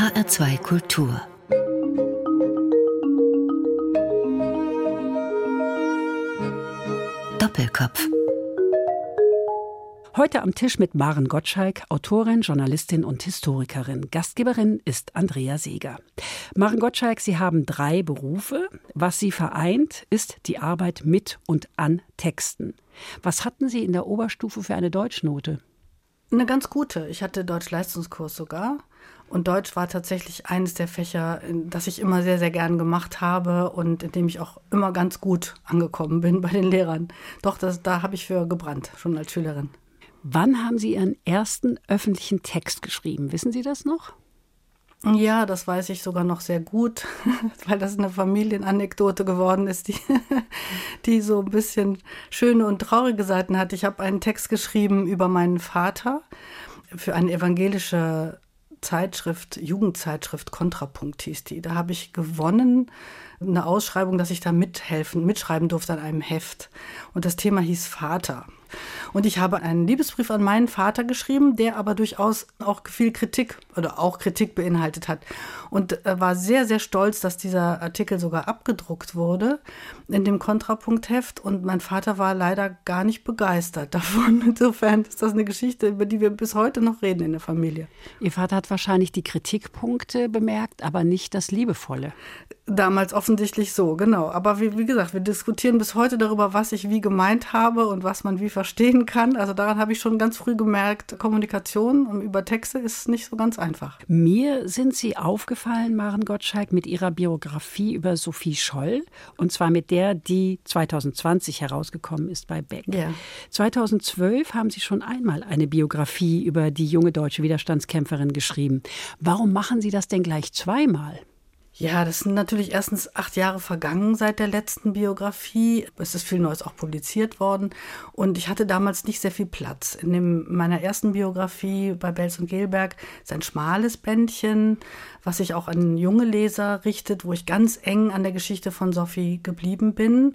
HR2 Kultur Doppelkopf Heute am Tisch mit Maren Gottschalk, Autorin, Journalistin und Historikerin. Gastgeberin ist Andrea Seeger. Maren Gottschalk, Sie haben drei Berufe. Was Sie vereint, ist die Arbeit mit und an Texten. Was hatten Sie in der Oberstufe für eine Deutschnote? Eine ganz gute. Ich hatte Deutsch-Leistungskurs sogar. Und Deutsch war tatsächlich eines der Fächer, das ich immer sehr, sehr gern gemacht habe und in dem ich auch immer ganz gut angekommen bin bei den Lehrern. Doch, das, da habe ich für gebrannt, schon als Schülerin. Wann haben Sie Ihren ersten öffentlichen Text geschrieben? Wissen Sie das noch? Ja, das weiß ich sogar noch sehr gut, weil das eine Familienanekdote geworden ist, die, die so ein bisschen schöne und traurige Seiten hat. Ich habe einen Text geschrieben über meinen Vater für eine evangelische Zeitschrift, Jugendzeitschrift Kontrapunkt hieß die. Da habe ich gewonnen, eine Ausschreibung, dass ich da mithelfen, mitschreiben durfte an einem Heft. Und das Thema hieß Vater. Und ich habe einen Liebesbrief an meinen Vater geschrieben, der aber durchaus auch viel Kritik oder auch Kritik beinhaltet hat. Und äh, war sehr, sehr stolz, dass dieser Artikel sogar abgedruckt wurde in dem Kontrapunktheft. Und mein Vater war leider gar nicht begeistert davon. Insofern ist das eine Geschichte, über die wir bis heute noch reden in der Familie. Ihr Vater hat wahrscheinlich die Kritikpunkte bemerkt, aber nicht das Liebevolle. Damals offensichtlich so, genau. Aber wie, wie gesagt, wir diskutieren bis heute darüber, was ich wie gemeint habe und was man wie verstehen kann. Also daran habe ich schon ganz früh gemerkt, Kommunikation über Texte ist nicht so ganz einfach. Mir sind Sie aufgefallen, Maren Gottschalk, mit Ihrer Biografie über Sophie Scholl. Und zwar mit der, die 2020 herausgekommen ist bei Beck. Ja. 2012 haben Sie schon einmal eine Biografie über die junge deutsche Widerstandskämpferin geschrieben. Warum machen Sie das denn gleich zweimal? Ja, das sind natürlich erstens acht Jahre vergangen seit der letzten Biografie. Es ist viel Neues auch publiziert worden. Und ich hatte damals nicht sehr viel Platz. In dem, meiner ersten Biografie bei Belz und Gelberg ist ein schmales Bändchen, was sich auch an junge Leser richtet, wo ich ganz eng an der Geschichte von Sophie geblieben bin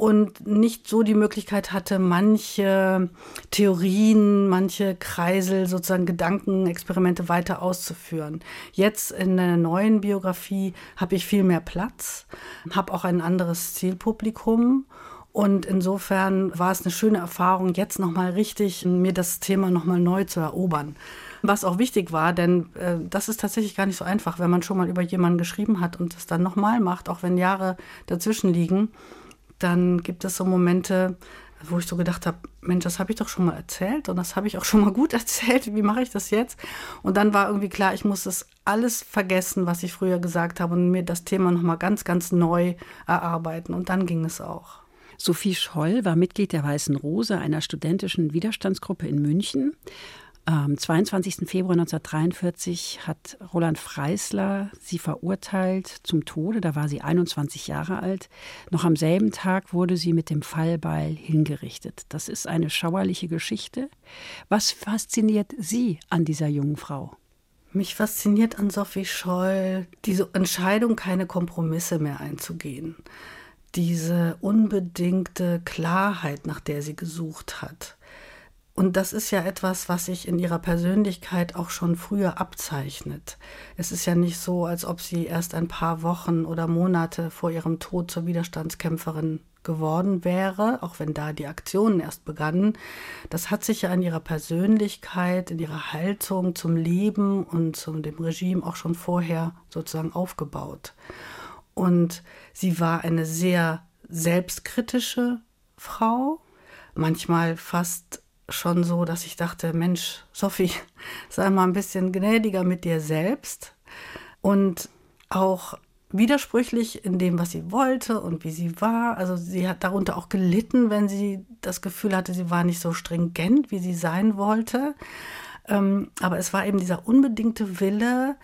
und nicht so die Möglichkeit hatte, manche Theorien, manche Kreisel, sozusagen Gedankenexperimente weiter auszuführen. Jetzt in der neuen Biografie habe ich viel mehr Platz, habe auch ein anderes Zielpublikum. Und insofern war es eine schöne Erfahrung, jetzt nochmal richtig mir das Thema nochmal neu zu erobern. Was auch wichtig war, denn äh, das ist tatsächlich gar nicht so einfach, wenn man schon mal über jemanden geschrieben hat und es dann nochmal macht, auch wenn Jahre dazwischen liegen dann gibt es so Momente, wo ich so gedacht habe, Mensch, das habe ich doch schon mal erzählt und das habe ich auch schon mal gut erzählt. Wie mache ich das jetzt? Und dann war irgendwie klar, ich muss das alles vergessen, was ich früher gesagt habe und mir das Thema noch mal ganz, ganz neu erarbeiten. Und dann ging es auch. Sophie Scholl war Mitglied der Weißen Rose, einer studentischen Widerstandsgruppe in München. Am 22. Februar 1943 hat Roland Freisler sie verurteilt zum Tode. Da war sie 21 Jahre alt. Noch am selben Tag wurde sie mit dem Fallbeil hingerichtet. Das ist eine schauerliche Geschichte. Was fasziniert Sie an dieser jungen Frau? Mich fasziniert an Sophie Scholl diese Entscheidung, keine Kompromisse mehr einzugehen. Diese unbedingte Klarheit, nach der sie gesucht hat und das ist ja etwas, was sich in ihrer Persönlichkeit auch schon früher abzeichnet. Es ist ja nicht so, als ob sie erst ein paar Wochen oder Monate vor ihrem Tod zur Widerstandskämpferin geworden wäre, auch wenn da die Aktionen erst begannen. Das hat sich ja in ihrer Persönlichkeit, in ihrer Haltung zum Leben und zu dem Regime auch schon vorher sozusagen aufgebaut. Und sie war eine sehr selbstkritische Frau, manchmal fast schon so, dass ich dachte, Mensch, Sophie, sei mal ein bisschen gnädiger mit dir selbst und auch widersprüchlich in dem, was sie wollte und wie sie war. Also sie hat darunter auch gelitten, wenn sie das Gefühl hatte, sie war nicht so stringent, wie sie sein wollte. Ähm, aber es war eben dieser unbedingte Wille,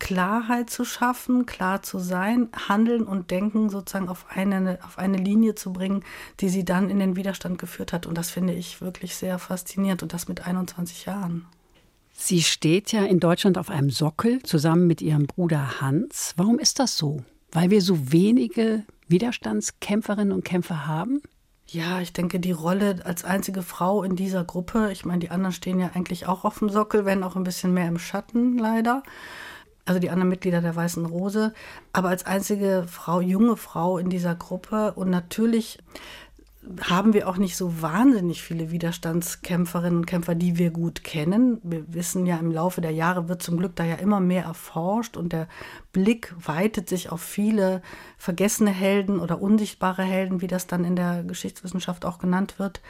Klarheit zu schaffen, klar zu sein, Handeln und Denken sozusagen auf eine, auf eine Linie zu bringen, die sie dann in den Widerstand geführt hat. Und das finde ich wirklich sehr faszinierend und das mit 21 Jahren. Sie steht ja in Deutschland auf einem Sockel zusammen mit ihrem Bruder Hans. Warum ist das so? Weil wir so wenige Widerstandskämpferinnen und Kämpfer haben? Ja, ich denke, die Rolle als einzige Frau in dieser Gruppe, ich meine, die anderen stehen ja eigentlich auch auf dem Sockel, wenn auch ein bisschen mehr im Schatten leider also die anderen Mitglieder der Weißen Rose, aber als einzige Frau, junge Frau in dieser Gruppe. Und natürlich haben wir auch nicht so wahnsinnig viele Widerstandskämpferinnen und Kämpfer, die wir gut kennen. Wir wissen ja, im Laufe der Jahre wird zum Glück da ja immer mehr erforscht und der Blick weitet sich auf viele vergessene Helden oder unsichtbare Helden, wie das dann in der Geschichtswissenschaft auch genannt wird.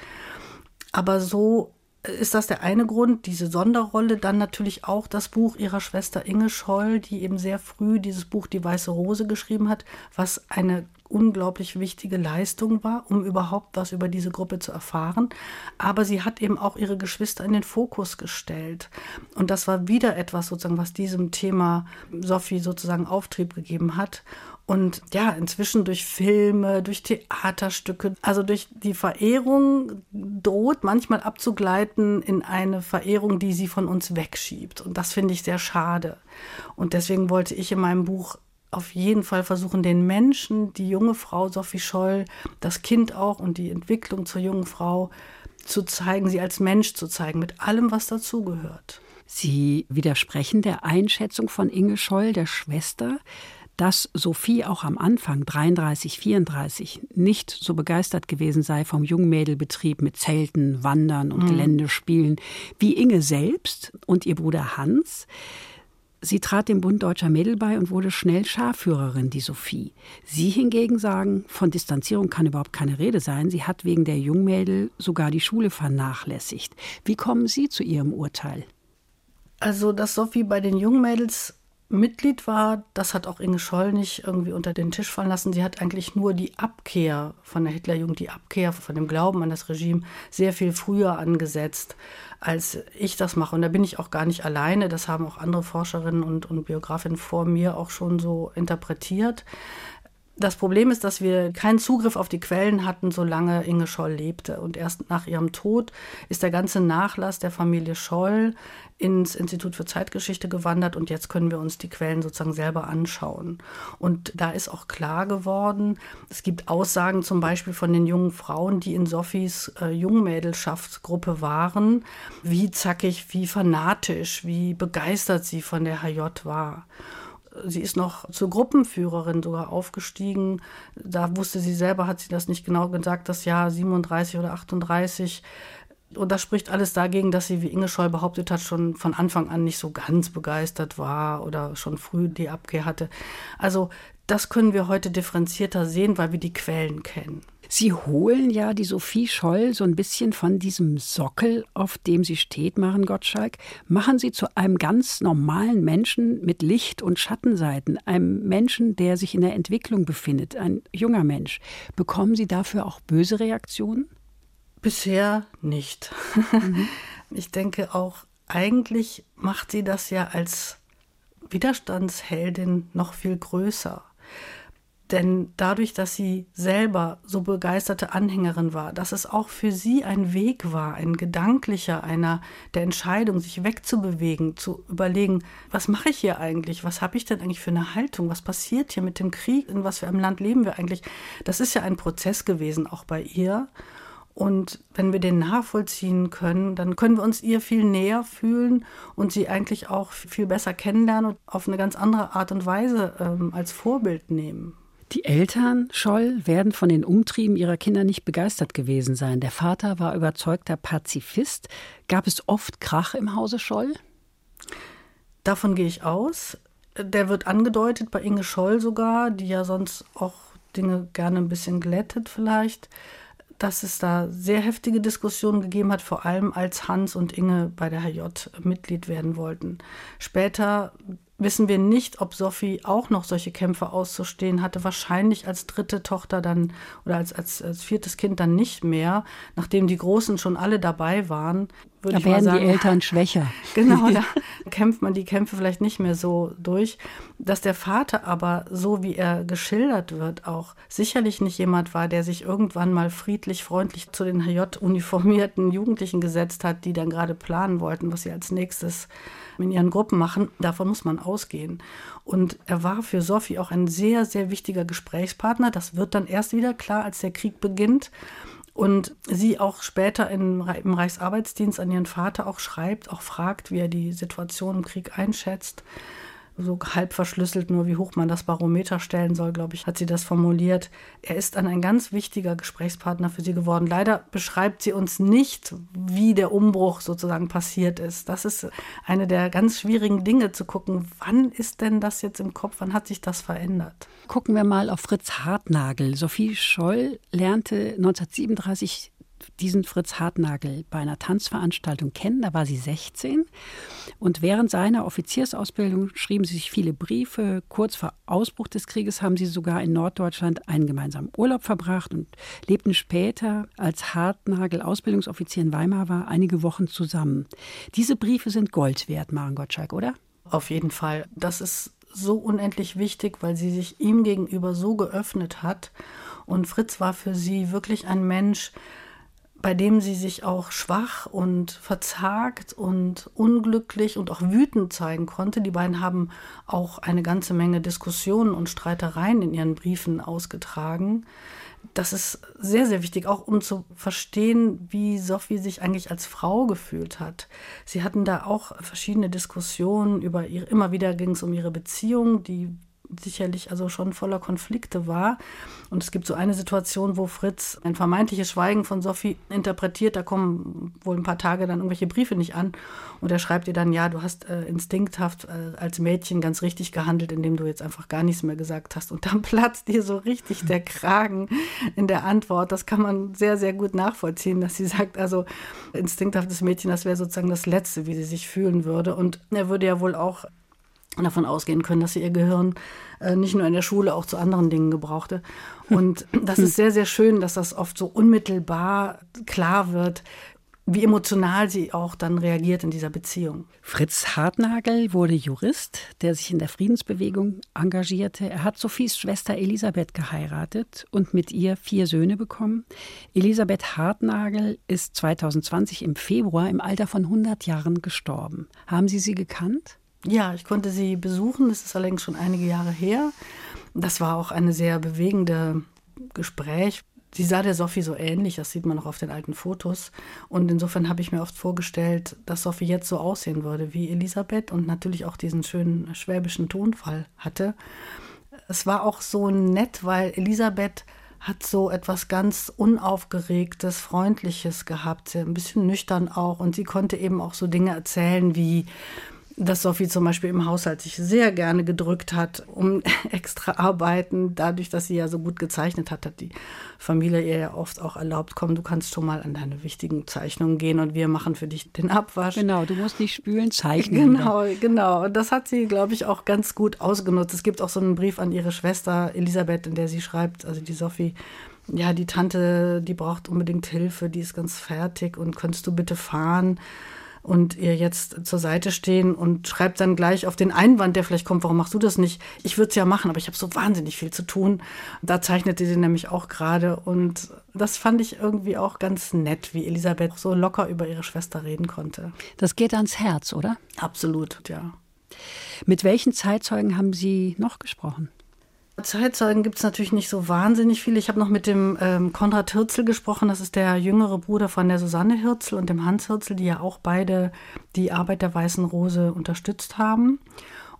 Aber so ist das der eine Grund, diese Sonderrolle. Dann natürlich auch das Buch ihrer Schwester Inge Scholl, die eben sehr früh dieses Buch Die Weiße Rose geschrieben hat, was eine unglaublich wichtige Leistung war, um überhaupt was über diese Gruppe zu erfahren. Aber sie hat eben auch ihre Geschwister in den Fokus gestellt. Und das war wieder etwas sozusagen, was diesem Thema Sophie sozusagen Auftrieb gegeben hat. Und ja, inzwischen durch Filme, durch Theaterstücke, also durch die Verehrung droht manchmal abzugleiten in eine Verehrung, die sie von uns wegschiebt. Und das finde ich sehr schade. Und deswegen wollte ich in meinem Buch auf jeden Fall versuchen, den Menschen, die junge Frau Sophie Scholl, das Kind auch und die Entwicklung zur jungen Frau zu zeigen, sie als Mensch zu zeigen, mit allem, was dazugehört. Sie widersprechen der Einschätzung von Inge Scholl, der Schwester, dass Sophie auch am Anfang 33, 34 nicht so begeistert gewesen sei vom Jungmädelbetrieb mit Zelten, Wandern und mhm. Geländespielen wie Inge selbst und ihr Bruder Hans. Sie trat dem Bund Deutscher Mädel bei und wurde schnell Scharführerin, die Sophie. Sie hingegen sagen, von Distanzierung kann überhaupt keine Rede sein. Sie hat wegen der Jungmädel sogar die Schule vernachlässigt. Wie kommen Sie zu Ihrem Urteil? Also, dass Sophie bei den Jungmädels Mitglied war, das hat auch Inge Scholl nicht irgendwie unter den Tisch fallen lassen. Sie hat eigentlich nur die Abkehr von der Hitlerjugend, die Abkehr von dem Glauben an das Regime sehr viel früher angesetzt, als ich das mache. Und da bin ich auch gar nicht alleine. Das haben auch andere Forscherinnen und, und Biografinnen vor mir auch schon so interpretiert. Das Problem ist, dass wir keinen Zugriff auf die Quellen hatten, solange Inge Scholl lebte. Und erst nach ihrem Tod ist der ganze Nachlass der Familie Scholl ins Institut für Zeitgeschichte gewandert und jetzt können wir uns die Quellen sozusagen selber anschauen. Und da ist auch klar geworden, es gibt Aussagen zum Beispiel von den jungen Frauen, die in Sophies äh, Jungmädelschaftsgruppe waren, wie zackig, wie fanatisch, wie begeistert sie von der HJ war. Sie ist noch zur Gruppenführerin sogar aufgestiegen. Da wusste sie selber, hat sie das nicht genau gesagt, das Jahr 37 oder 38. Und das spricht alles dagegen, dass sie, wie Inge Scholl behauptet hat, schon von Anfang an nicht so ganz begeistert war oder schon früh die Abkehr hatte. Also das können wir heute differenzierter sehen, weil wir die Quellen kennen. Sie holen ja die Sophie Scholl so ein bisschen von diesem Sockel, auf dem sie steht, Maren Gottschalk, machen sie zu einem ganz normalen Menschen mit Licht- und Schattenseiten, einem Menschen, der sich in der Entwicklung befindet, ein junger Mensch. Bekommen Sie dafür auch böse Reaktionen? Bisher nicht. Mhm. Ich denke auch, eigentlich macht sie das ja als Widerstandsheldin noch viel größer. Denn dadurch, dass sie selber so begeisterte Anhängerin war, dass es auch für sie ein Weg war, ein gedanklicher, einer der Entscheidung, sich wegzubewegen, zu überlegen, was mache ich hier eigentlich? Was habe ich denn eigentlich für eine Haltung? Was passiert hier mit dem Krieg? In was für einem Land leben wir eigentlich? Das ist ja ein Prozess gewesen, auch bei ihr. Und wenn wir den nachvollziehen können, dann können wir uns ihr viel näher fühlen und sie eigentlich auch viel besser kennenlernen und auf eine ganz andere Art und Weise ähm, als Vorbild nehmen. Die Eltern Scholl werden von den Umtrieben ihrer Kinder nicht begeistert gewesen sein. Der Vater war überzeugter Pazifist. Gab es oft Krach im Hause Scholl? Davon gehe ich aus. Der wird angedeutet bei Inge Scholl sogar, die ja sonst auch Dinge gerne ein bisschen glättet vielleicht, dass es da sehr heftige Diskussionen gegeben hat, vor allem als Hans und Inge bei der HJ Mitglied werden wollten. Später wissen wir nicht, ob Sophie auch noch solche Kämpfe auszustehen hatte. Wahrscheinlich als dritte Tochter dann oder als, als, als viertes Kind dann nicht mehr, nachdem die Großen schon alle dabei waren. Da ich werden sagen, die Eltern schwächer. Genau, da kämpft man die Kämpfe vielleicht nicht mehr so durch. Dass der Vater aber, so wie er geschildert wird, auch sicherlich nicht jemand war, der sich irgendwann mal friedlich, freundlich zu den HJ-uniformierten Jugendlichen gesetzt hat, die dann gerade planen wollten, was sie als nächstes in ihren Gruppen machen. Davon muss man ausgehen. Und er war für Sophie auch ein sehr, sehr wichtiger Gesprächspartner. Das wird dann erst wieder klar, als der Krieg beginnt. Und sie auch später im, im Reichsarbeitsdienst an ihren Vater auch schreibt, auch fragt, wie er die Situation im Krieg einschätzt so halb verschlüsselt, nur wie hoch man das Barometer stellen soll, glaube ich, hat sie das formuliert. Er ist dann ein ganz wichtiger Gesprächspartner für sie geworden. Leider beschreibt sie uns nicht, wie der Umbruch sozusagen passiert ist. Das ist eine der ganz schwierigen Dinge zu gucken. Wann ist denn das jetzt im Kopf? Wann hat sich das verändert? Gucken wir mal auf Fritz Hartnagel. Sophie Scholl lernte 1937 diesen Fritz Hartnagel bei einer Tanzveranstaltung kennen. Da war sie 16. Und während seiner Offiziersausbildung schrieben sie sich viele Briefe. Kurz vor Ausbruch des Krieges haben sie sogar in Norddeutschland einen gemeinsamen Urlaub verbracht und lebten später, als Hartnagel Ausbildungsoffizier in Weimar war, einige Wochen zusammen. Diese Briefe sind Gold wert, Maren Gottschalk, oder? Auf jeden Fall. Das ist so unendlich wichtig, weil sie sich ihm gegenüber so geöffnet hat. Und Fritz war für sie wirklich ein Mensch, bei dem sie sich auch schwach und verzagt und unglücklich und auch wütend zeigen konnte. Die beiden haben auch eine ganze Menge Diskussionen und Streitereien in ihren Briefen ausgetragen. Das ist sehr, sehr wichtig, auch um zu verstehen, wie Sophie sich eigentlich als Frau gefühlt hat. Sie hatten da auch verschiedene Diskussionen über ihre, immer wieder ging es um ihre Beziehung, die sicherlich also schon voller Konflikte war. Und es gibt so eine Situation, wo Fritz ein vermeintliches Schweigen von Sophie interpretiert. Da kommen wohl ein paar Tage dann irgendwelche Briefe nicht an. Und er schreibt ihr dann, ja, du hast äh, instinkthaft äh, als Mädchen ganz richtig gehandelt, indem du jetzt einfach gar nichts mehr gesagt hast. Und dann platzt ihr so richtig der Kragen in der Antwort. Das kann man sehr, sehr gut nachvollziehen, dass sie sagt, also instinkthaftes Mädchen, das wäre sozusagen das Letzte, wie sie sich fühlen würde. Und er würde ja wohl auch davon ausgehen können, dass sie ihr Gehirn äh, nicht nur in der Schule auch zu anderen Dingen gebrauchte. Und das ist sehr, sehr schön, dass das oft so unmittelbar klar wird, wie emotional sie auch dann reagiert in dieser Beziehung. Fritz Hartnagel wurde Jurist, der sich in der Friedensbewegung engagierte. Er hat Sophies Schwester Elisabeth geheiratet und mit ihr vier Söhne bekommen. Elisabeth Hartnagel ist 2020 im Februar im Alter von 100 Jahren gestorben. Haben Sie sie gekannt? Ja, ich konnte sie besuchen. Das ist allerdings schon einige Jahre her. Das war auch eine sehr bewegende Gespräch. Sie sah der Sophie so ähnlich, das sieht man auch auf den alten Fotos. Und insofern habe ich mir oft vorgestellt, dass Sophie jetzt so aussehen würde wie Elisabeth und natürlich auch diesen schönen schwäbischen Tonfall hatte. Es war auch so nett, weil Elisabeth hat so etwas ganz Unaufgeregtes, Freundliches gehabt, ein bisschen nüchtern auch. Und sie konnte eben auch so Dinge erzählen wie, dass Sophie zum Beispiel im Haushalt sich sehr gerne gedrückt hat, um extra arbeiten. Dadurch, dass sie ja so gut gezeichnet hat, hat die Familie ihr ja oft auch erlaubt, komm, du kannst schon mal an deine wichtigen Zeichnungen gehen und wir machen für dich den Abwasch. Genau, du musst nicht spülen, zeichnen. Genau, genau. Und das hat sie, glaube ich, auch ganz gut ausgenutzt. Es gibt auch so einen Brief an ihre Schwester Elisabeth, in der sie schreibt, also die Sophie, ja, die Tante, die braucht unbedingt Hilfe, die ist ganz fertig und könntest du bitte fahren? Und ihr jetzt zur Seite stehen und schreibt dann gleich auf den Einwand, der vielleicht kommt, warum machst du das nicht? Ich würde es ja machen, aber ich habe so wahnsinnig viel zu tun. Da zeichnete sie nämlich auch gerade und das fand ich irgendwie auch ganz nett, wie Elisabeth so locker über ihre Schwester reden konnte. Das geht ans Herz, oder? Absolut, ja. Mit welchen Zeitzeugen haben Sie noch gesprochen? Zeitzeugen gibt es natürlich nicht so wahnsinnig viele. Ich habe noch mit dem ähm, Konrad Hirzel gesprochen. Das ist der jüngere Bruder von der Susanne Hirzel und dem Hans Hirzel, die ja auch beide die Arbeit der Weißen Rose unterstützt haben.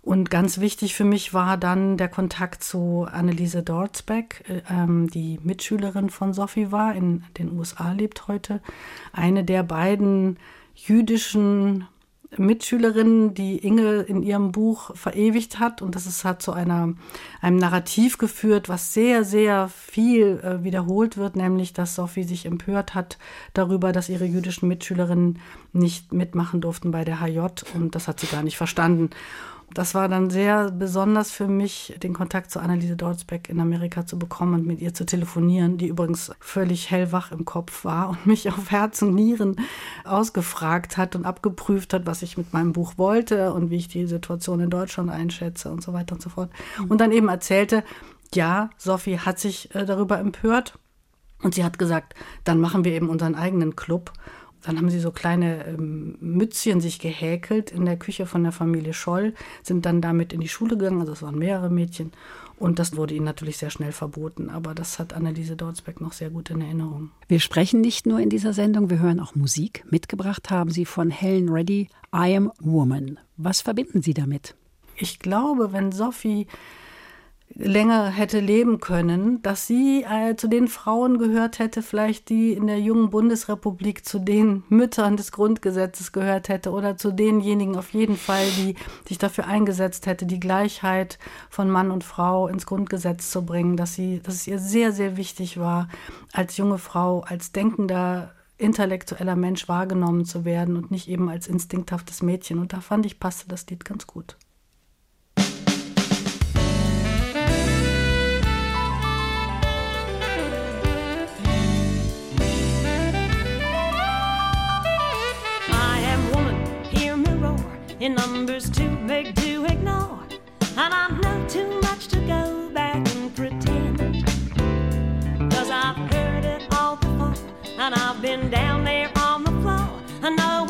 Und ganz wichtig für mich war dann der Kontakt zu Anneliese Dorzbeck, äh, ähm, die Mitschülerin von Sophie war, in den USA lebt heute. Eine der beiden jüdischen Mitschülerin, die Inge in ihrem Buch verewigt hat. Und das ist, hat zu einer, einem Narrativ geführt, was sehr, sehr viel äh, wiederholt wird, nämlich, dass Sophie sich empört hat darüber, dass ihre jüdischen Mitschülerinnen nicht mitmachen durften bei der HJ. Und das hat sie gar nicht verstanden das war dann sehr besonders für mich, den Kontakt zu Anneliese Dorzbeck in Amerika zu bekommen und mit ihr zu telefonieren, die übrigens völlig hellwach im Kopf war und mich auf Herz und Nieren ausgefragt hat und abgeprüft hat, was ich mit meinem Buch wollte und wie ich die Situation in Deutschland einschätze und so weiter und so fort. Und dann eben erzählte, ja, Sophie hat sich äh, darüber empört und sie hat gesagt, dann machen wir eben unseren eigenen Club. Dann haben sie so kleine ähm, Mützchen sich gehäkelt in der Küche von der Familie Scholl, sind dann damit in die Schule gegangen, also es waren mehrere Mädchen. Und das wurde ihnen natürlich sehr schnell verboten. Aber das hat Anneliese Dorzbeck noch sehr gut in Erinnerung. Wir sprechen nicht nur in dieser Sendung, wir hören auch Musik. Mitgebracht haben Sie von Helen Reddy I Am Woman. Was verbinden Sie damit? ich glaube, wenn Sophie länger hätte leben können, dass sie äh, zu den Frauen gehört hätte, vielleicht die in der jungen Bundesrepublik zu den Müttern des Grundgesetzes gehört hätte oder zu denjenigen auf jeden Fall, die sich dafür eingesetzt hätte, die Gleichheit von Mann und Frau ins Grundgesetz zu bringen, dass sie, dass es ihr sehr, sehr wichtig war, als junge Frau, als denkender intellektueller Mensch wahrgenommen zu werden und nicht eben als instinkthaftes Mädchen. Und da fand ich, passte das Lied ganz gut. In numbers too big to ignore. And I know too much to go back and pretend. Cause I've heard it all before, and I've been down there on the floor. And no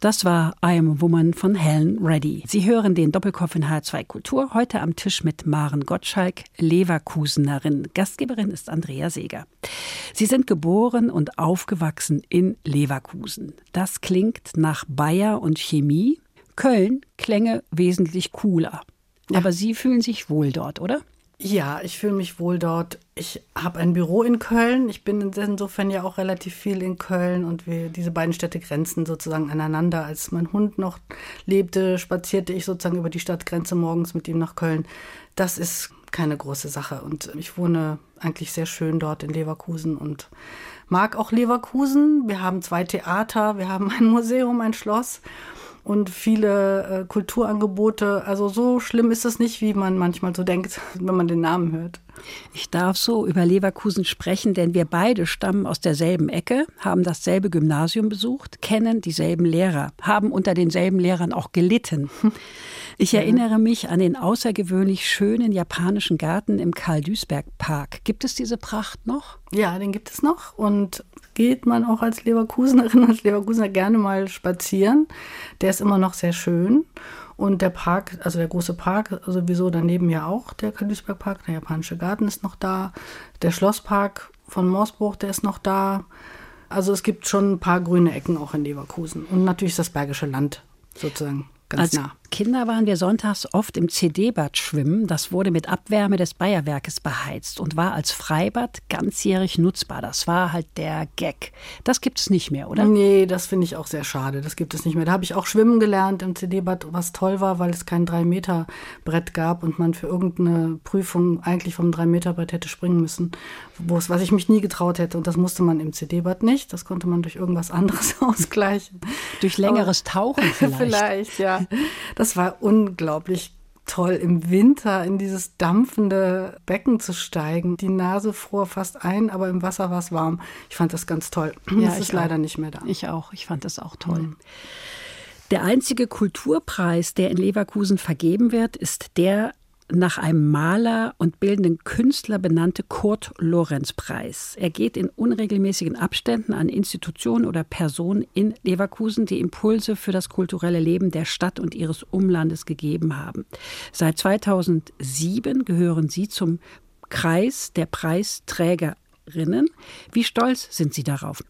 Das war I Am a Woman von Helen Reddy. Sie hören den Doppelkopf in H2 Kultur heute am Tisch mit Maren Gottschalk, Leverkusenerin. Gastgeberin ist Andrea Seeger. Sie sind geboren und aufgewachsen in Leverkusen. Das klingt nach Bayer und Chemie. Köln klänge wesentlich cooler. Ja. Aber Sie fühlen sich wohl dort, oder? Ja, ich fühle mich wohl dort. Ich habe ein Büro in Köln. Ich bin insofern ja auch relativ viel in Köln und wir, diese beiden Städte grenzen sozusagen aneinander. Als mein Hund noch lebte, spazierte ich sozusagen über die Stadtgrenze morgens mit ihm nach Köln. Das ist keine große Sache und ich wohne eigentlich sehr schön dort in Leverkusen und mag auch Leverkusen. Wir haben zwei Theater, wir haben ein Museum, ein Schloss und viele äh, Kulturangebote. Also so schlimm ist es nicht, wie man manchmal so denkt, wenn man den Namen hört. Ich darf so über Leverkusen sprechen, denn wir beide stammen aus derselben Ecke, haben dasselbe Gymnasium besucht, kennen dieselben Lehrer, haben unter denselben Lehrern auch gelitten. Ich erinnere mich an den außergewöhnlich schönen japanischen Garten im Karl-Duisberg-Park. Gibt es diese Pracht noch? Ja, den gibt es noch. Und geht man auch als Leverkusenerin, als Leverkusener gerne mal spazieren. Der ist immer noch sehr schön. Und der Park, also der große Park, sowieso daneben ja auch, der Karl-Duisberg-Park, der japanische Garten ist noch da. Der Schlosspark von Morsbruch, der ist noch da. Also es gibt schon ein paar grüne Ecken auch in Leverkusen. Und natürlich ist das Bergische Land sozusagen ganz als, nah. Kinder waren wir sonntags oft im CD-Bad schwimmen. Das wurde mit Abwärme des Bayerwerkes beheizt und war als Freibad ganzjährig nutzbar. Das war halt der Gag. Das gibt es nicht mehr, oder? Nee, das finde ich auch sehr schade. Das gibt es nicht mehr. Da habe ich auch schwimmen gelernt im CD-Bad, was toll war, weil es kein 3-Meter-Brett gab und man für irgendeine Prüfung eigentlich vom 3-Meter-Brett hätte springen müssen, was ich mich nie getraut hätte. Und das musste man im CD-Bad nicht. Das konnte man durch irgendwas anderes ausgleichen. Durch längeres Tauchen vielleicht. vielleicht, ja. Das war unglaublich toll, im Winter in dieses dampfende Becken zu steigen. Die Nase fror fast ein, aber im Wasser war es warm. Ich fand das ganz toll. Ja, das ist ich leider auch. nicht mehr da. Ich auch. Ich fand das auch toll. Der einzige Kulturpreis, der in Leverkusen vergeben wird, ist der nach einem Maler und bildenden Künstler benannte Kurt-Lorenz-Preis. Er geht in unregelmäßigen Abständen an Institutionen oder Personen in Leverkusen, die Impulse für das kulturelle Leben der Stadt und ihres Umlandes gegeben haben. Seit 2007 gehören Sie zum Kreis der Preisträgerinnen. Wie stolz sind Sie darauf?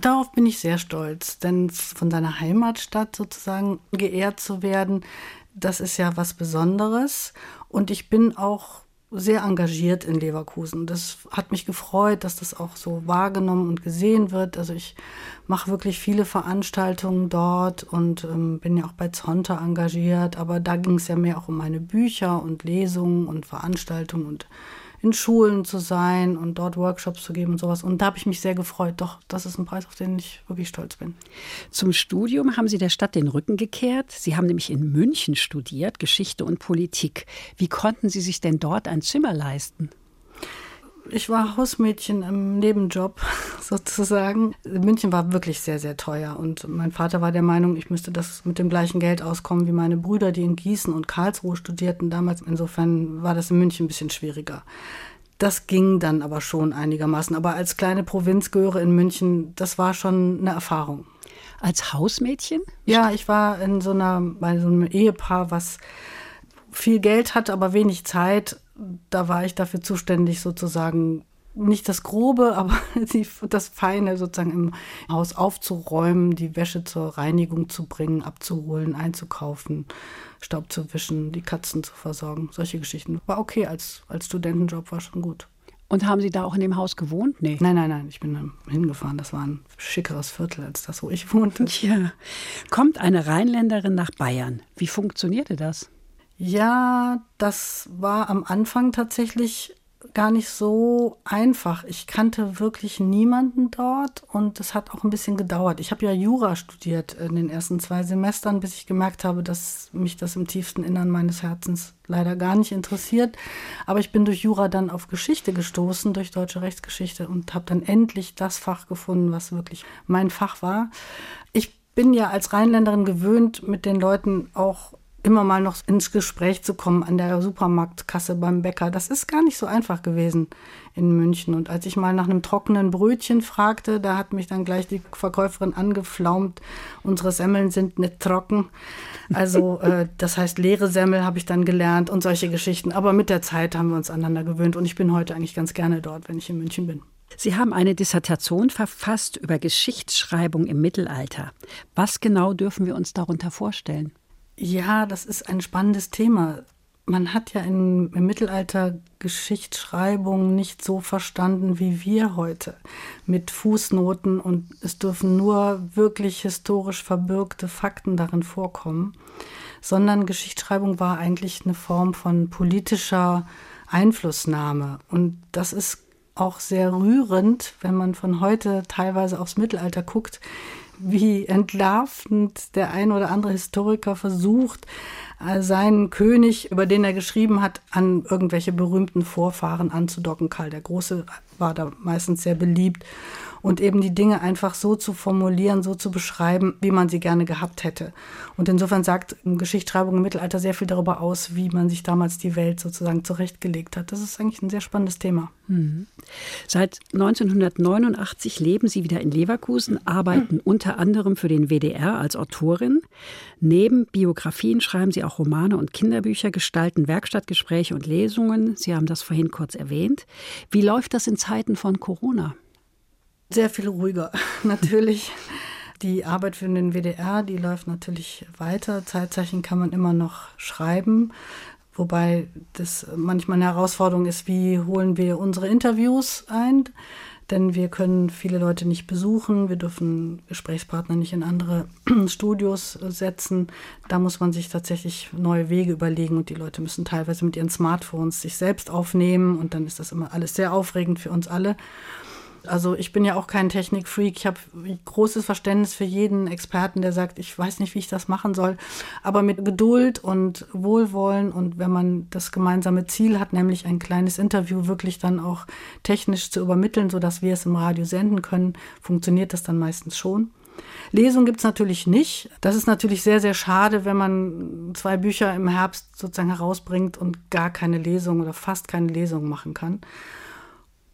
Darauf bin ich sehr stolz, denn von seiner Heimatstadt sozusagen geehrt zu werden, das ist ja was Besonderes. Und ich bin auch sehr engagiert in Leverkusen. Das hat mich gefreut, dass das auch so wahrgenommen und gesehen wird. Also ich mache wirklich viele Veranstaltungen dort und ähm, bin ja auch bei Zonta engagiert. Aber da ging es ja mehr auch um meine Bücher und Lesungen und Veranstaltungen und in Schulen zu sein und dort Workshops zu geben und sowas. Und da habe ich mich sehr gefreut. Doch, das ist ein Preis, auf den ich wirklich stolz bin. Zum Studium haben Sie der Stadt den Rücken gekehrt. Sie haben nämlich in München studiert, Geschichte und Politik. Wie konnten Sie sich denn dort ein Zimmer leisten? Ich war Hausmädchen im Nebenjob sozusagen. München war wirklich sehr, sehr teuer. Und mein Vater war der Meinung, ich müsste das mit dem gleichen Geld auskommen wie meine Brüder, die in Gießen und Karlsruhe studierten damals. Insofern war das in München ein bisschen schwieriger. Das ging dann aber schon einigermaßen. Aber als kleine Provinzgöre in München, das war schon eine Erfahrung. Als Hausmädchen? Ja, ich war in so einer, bei so einem Ehepaar, was viel Geld hatte, aber wenig Zeit. Da war ich dafür zuständig, sozusagen nicht das Grobe, aber die, das Feine sozusagen im Haus aufzuräumen, die Wäsche zur Reinigung zu bringen, abzuholen, einzukaufen, Staub zu wischen, die Katzen zu versorgen. Solche Geschichten. War okay als, als Studentenjob, war schon gut. Und haben Sie da auch in dem Haus gewohnt? Nee. Nein, nein, nein, ich bin hingefahren. Das war ein schickeres Viertel als das, wo ich wohnte. Ja. Kommt eine Rheinländerin nach Bayern. Wie funktionierte das? Ja, das war am Anfang tatsächlich gar nicht so einfach. Ich kannte wirklich niemanden dort und es hat auch ein bisschen gedauert. Ich habe ja Jura studiert in den ersten zwei Semestern, bis ich gemerkt habe, dass mich das im tiefsten Innern meines Herzens leider gar nicht interessiert. Aber ich bin durch Jura dann auf Geschichte gestoßen, durch deutsche Rechtsgeschichte und habe dann endlich das Fach gefunden, was wirklich mein Fach war. Ich bin ja als Rheinländerin gewöhnt, mit den Leuten auch immer mal noch ins Gespräch zu kommen an der Supermarktkasse beim Bäcker. Das ist gar nicht so einfach gewesen in München. Und als ich mal nach einem trockenen Brötchen fragte, da hat mich dann gleich die Verkäuferin angeflaumt. Unsere Semmeln sind nicht trocken. Also äh, das heißt, leere Semmel habe ich dann gelernt und solche Geschichten. Aber mit der Zeit haben wir uns aneinander gewöhnt und ich bin heute eigentlich ganz gerne dort, wenn ich in München bin. Sie haben eine Dissertation verfasst über Geschichtsschreibung im Mittelalter. Was genau dürfen wir uns darunter vorstellen? Ja, das ist ein spannendes Thema. Man hat ja in, im Mittelalter Geschichtsschreibung nicht so verstanden wie wir heute mit Fußnoten und es dürfen nur wirklich historisch verbürgte Fakten darin vorkommen, sondern Geschichtsschreibung war eigentlich eine Form von politischer Einflussnahme und das ist auch sehr rührend, wenn man von heute teilweise aufs Mittelalter guckt, wie entlarvend der ein oder andere Historiker versucht, äh, seinen König, über den er geschrieben hat, an irgendwelche berühmten Vorfahren anzudocken. Karl der Große war da meistens sehr beliebt. Und eben die Dinge einfach so zu formulieren, so zu beschreiben, wie man sie gerne gehabt hätte. Und insofern sagt Geschichtsschreibung im Mittelalter sehr viel darüber aus, wie man sich damals die Welt sozusagen zurechtgelegt hat. Das ist eigentlich ein sehr spannendes Thema. Mhm. Seit 1989 leben Sie wieder in Leverkusen, arbeiten unter anderem für den WDR als Autorin. Neben Biografien schreiben Sie auch Romane und Kinderbücher, gestalten Werkstattgespräche und Lesungen. Sie haben das vorhin kurz erwähnt. Wie läuft das in Zeiten von Corona? Sehr viel ruhiger, natürlich. Die Arbeit für den WDR, die läuft natürlich weiter. Zeitzeichen kann man immer noch schreiben. Wobei das manchmal eine Herausforderung ist, wie holen wir unsere Interviews ein? Denn wir können viele Leute nicht besuchen, wir dürfen Gesprächspartner nicht in andere Studios setzen. Da muss man sich tatsächlich neue Wege überlegen und die Leute müssen teilweise mit ihren Smartphones sich selbst aufnehmen und dann ist das immer alles sehr aufregend für uns alle. Also ich bin ja auch kein Technikfreak. Ich habe großes Verständnis für jeden Experten, der sagt, ich weiß nicht, wie ich das machen soll. Aber mit Geduld und Wohlwollen und wenn man das gemeinsame Ziel hat, nämlich ein kleines Interview wirklich dann auch technisch zu übermitteln, sodass wir es im Radio senden können, funktioniert das dann meistens schon. Lesung gibt es natürlich nicht. Das ist natürlich sehr, sehr schade, wenn man zwei Bücher im Herbst sozusagen herausbringt und gar keine Lesung oder fast keine Lesung machen kann.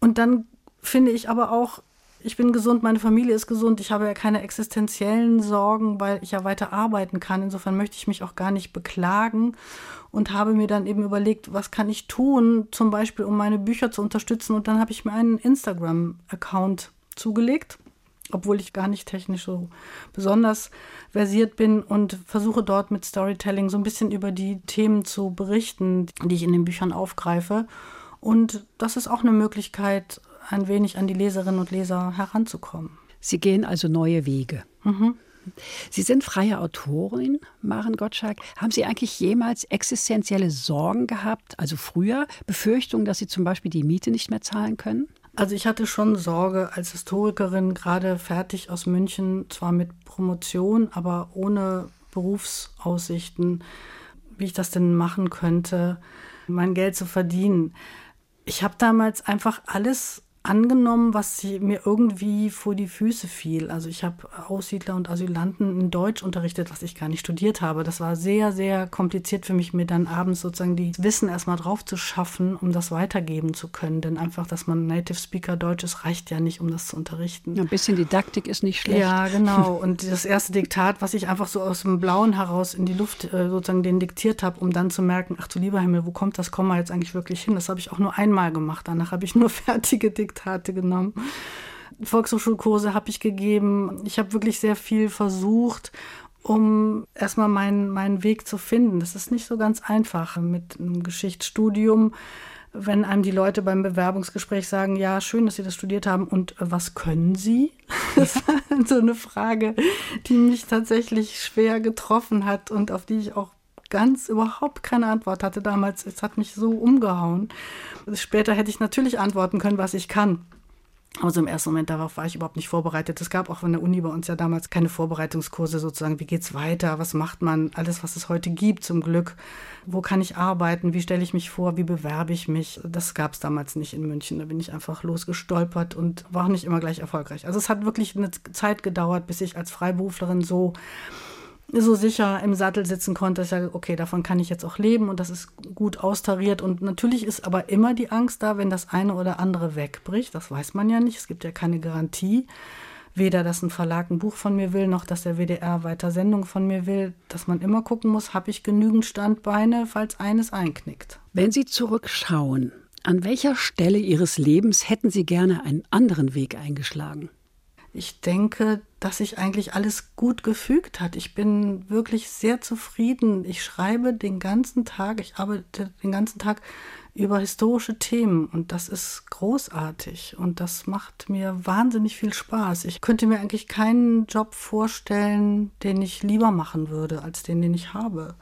Und dann finde ich aber auch, ich bin gesund, meine Familie ist gesund, ich habe ja keine existenziellen Sorgen, weil ich ja weiter arbeiten kann. Insofern möchte ich mich auch gar nicht beklagen und habe mir dann eben überlegt, was kann ich tun, zum Beispiel um meine Bücher zu unterstützen. Und dann habe ich mir einen Instagram-Account zugelegt, obwohl ich gar nicht technisch so besonders versiert bin und versuche dort mit Storytelling so ein bisschen über die Themen zu berichten, die ich in den Büchern aufgreife. Und das ist auch eine Möglichkeit, ein wenig an die Leserinnen und Leser heranzukommen. Sie gehen also neue Wege. Mhm. Sie sind freie Autorin, Maren Gottschalk. Haben Sie eigentlich jemals existenzielle Sorgen gehabt, also früher, Befürchtungen, dass Sie zum Beispiel die Miete nicht mehr zahlen können? Also ich hatte schon Sorge als Historikerin, gerade fertig aus München, zwar mit Promotion, aber ohne Berufsaussichten, wie ich das denn machen könnte, mein Geld zu verdienen. Ich habe damals einfach alles angenommen, was mir irgendwie vor die Füße fiel. Also ich habe Aussiedler und Asylanten in Deutsch unterrichtet, was ich gar nicht studiert habe. Das war sehr, sehr kompliziert für mich, mir dann abends sozusagen die Wissen erstmal drauf zu schaffen, um das weitergeben zu können. Denn einfach, dass man Native Speaker Deutsch ist, reicht ja nicht, um das zu unterrichten. Ein bisschen Didaktik ist nicht schlecht. Ja, genau. Und das erste Diktat, was ich einfach so aus dem Blauen heraus in die Luft äh, sozusagen den diktiert habe, um dann zu merken, ach du lieber Himmel, wo kommt das Komma jetzt eigentlich wirklich hin? Das habe ich auch nur einmal gemacht. Danach habe ich nur fertige Diktate Diktate genommen. Volkshochschulkurse habe ich gegeben. Ich habe wirklich sehr viel versucht, um erstmal meinen, meinen Weg zu finden. Das ist nicht so ganz einfach mit einem Geschichtsstudium. Wenn einem die Leute beim Bewerbungsgespräch sagen, ja, schön, dass Sie das studiert haben und was können Sie? Das war so eine Frage, die mich tatsächlich schwer getroffen hat und auf die ich auch ganz überhaupt keine Antwort hatte damals. Es hat mich so umgehauen. Später hätte ich natürlich antworten können, was ich kann. Also im ersten Moment darauf war ich überhaupt nicht vorbereitet. Es gab auch von der Uni bei uns ja damals keine Vorbereitungskurse sozusagen. Wie geht's weiter? Was macht man? Alles, was es heute gibt, zum Glück. Wo kann ich arbeiten? Wie stelle ich mich vor? Wie bewerbe ich mich? Das gab es damals nicht in München. Da bin ich einfach losgestolpert und war nicht immer gleich erfolgreich. Also es hat wirklich eine Zeit gedauert, bis ich als Freiberuflerin so so sicher im Sattel sitzen konnte, dass ich sage, okay, davon kann ich jetzt auch leben und das ist gut austariert. Und natürlich ist aber immer die Angst da, wenn das eine oder andere wegbricht. Das weiß man ja nicht. Es gibt ja keine Garantie. Weder, dass ein Verlag ein Buch von mir will, noch dass der WDR weiter Sendungen von mir will, dass man immer gucken muss, habe ich genügend Standbeine, falls eines einknickt. Wenn Sie zurückschauen, an welcher Stelle Ihres Lebens hätten Sie gerne einen anderen Weg eingeschlagen? Ich denke, dass sich eigentlich alles gut gefügt hat. Ich bin wirklich sehr zufrieden. Ich schreibe den ganzen Tag, ich arbeite den ganzen Tag über historische Themen und das ist großartig und das macht mir wahnsinnig viel Spaß. Ich könnte mir eigentlich keinen Job vorstellen, den ich lieber machen würde als den, den ich habe.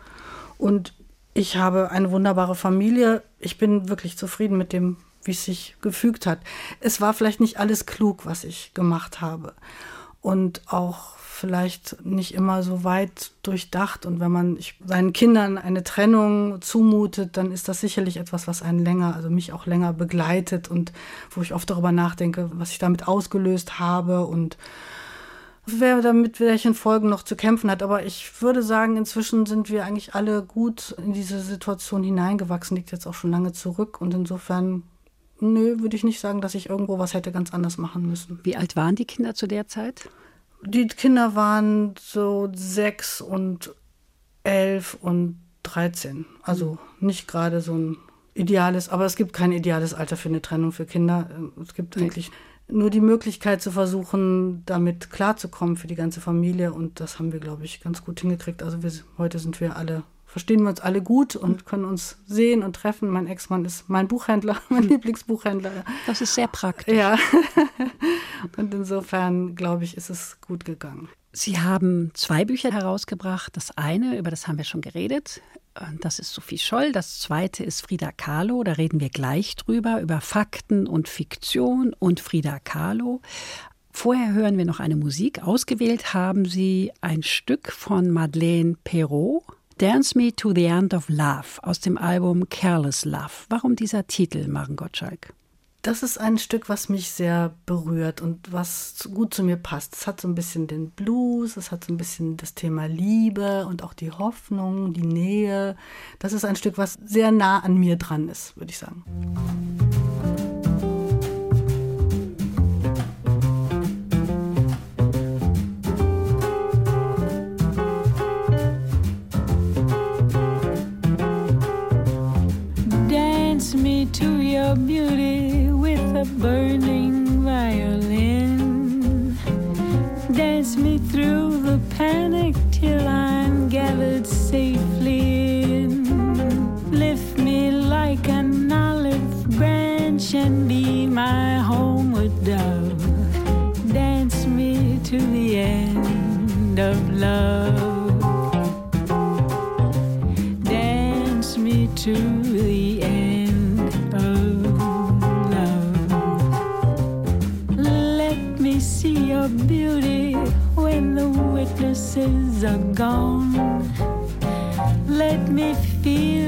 Und ich habe eine wunderbare Familie. Ich bin wirklich zufrieden mit dem, wie es sich gefügt hat. Es war vielleicht nicht alles klug, was ich gemacht habe. Und auch vielleicht nicht immer so weit durchdacht. Und wenn man seinen Kindern eine Trennung zumutet, dann ist das sicherlich etwas, was einen länger, also mich auch länger begleitet und wo ich oft darüber nachdenke, was ich damit ausgelöst habe und wer damit welchen Folgen noch zu kämpfen hat. Aber ich würde sagen, inzwischen sind wir eigentlich alle gut in diese Situation hineingewachsen, liegt jetzt auch schon lange zurück. Und insofern Nö, würde ich nicht sagen, dass ich irgendwo was hätte ganz anders machen müssen. Wie alt waren die Kinder zu der Zeit? Die Kinder waren so sechs und elf und dreizehn. Also mhm. nicht gerade so ein ideales, aber es gibt kein ideales Alter für eine Trennung für Kinder. Es gibt eigentlich nur die Möglichkeit zu versuchen, damit klarzukommen für die ganze Familie. Und das haben wir, glaube ich, ganz gut hingekriegt. Also wir, heute sind wir alle, verstehen wir uns alle gut und können uns sehen und treffen. Mein Ex-Mann ist mein Buchhändler, mein Lieblingsbuchhändler. Das ist sehr praktisch. Ja. und insofern, glaube ich, ist es gut gegangen. Sie haben zwei Bücher herausgebracht. Das eine, über das haben wir schon geredet, das ist Sophie Scholl. Das zweite ist Frida Kahlo. Da reden wir gleich drüber, über Fakten und Fiktion und Frida Kahlo. Vorher hören wir noch eine Musik. Ausgewählt haben Sie ein Stück von Madeleine Perrault, Dance Me to the End of Love aus dem Album Careless Love. Warum dieser Titel, Maren Gottschalk? Das ist ein Stück, was mich sehr berührt und was gut zu mir passt. Es hat so ein bisschen den Blues, es hat so ein bisschen das Thema Liebe und auch die Hoffnung, die Nähe. Das ist ein Stück, was sehr nah an mir dran ist, würde ich sagen. Your beauty with a burning violin. Dance me through the panic witnesses are gone. Let me feel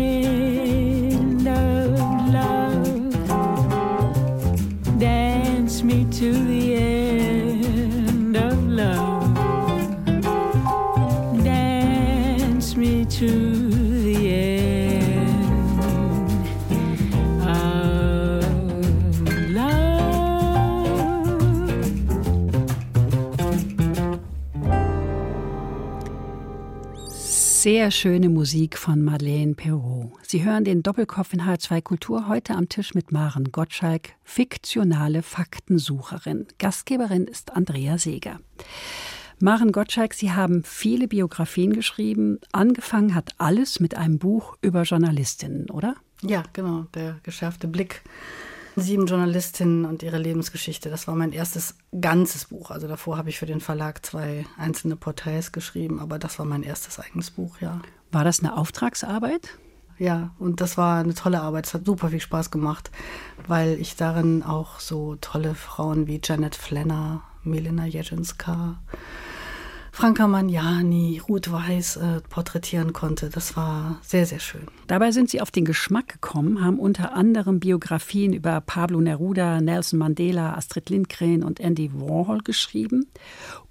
Sehr schöne Musik von Madeleine Perrault. Sie hören den Doppelkopf in H2 Kultur heute am Tisch mit Maren Gottschalk, fiktionale Faktensucherin. Gastgeberin ist Andrea Seeger. Maren Gottschalk, Sie haben viele Biografien geschrieben. Angefangen hat alles mit einem Buch über Journalistinnen, oder? Ja, genau, der geschärfte Blick. Sieben Journalistinnen und ihre Lebensgeschichte. Das war mein erstes ganzes Buch. Also davor habe ich für den Verlag zwei einzelne Porträts geschrieben, aber das war mein erstes eigenes Buch, ja. War das eine Auftragsarbeit? Ja, und das war eine tolle Arbeit. Es hat super viel Spaß gemacht, weil ich darin auch so tolle Frauen wie Janet Flanner, Milena Jedzinska, Franka Magnani, Ruth Weiß äh, porträtieren konnte. Das war sehr, sehr schön. Dabei sind Sie auf den Geschmack gekommen, haben unter anderem Biografien über Pablo Neruda, Nelson Mandela, Astrid Lindgren und Andy Warhol geschrieben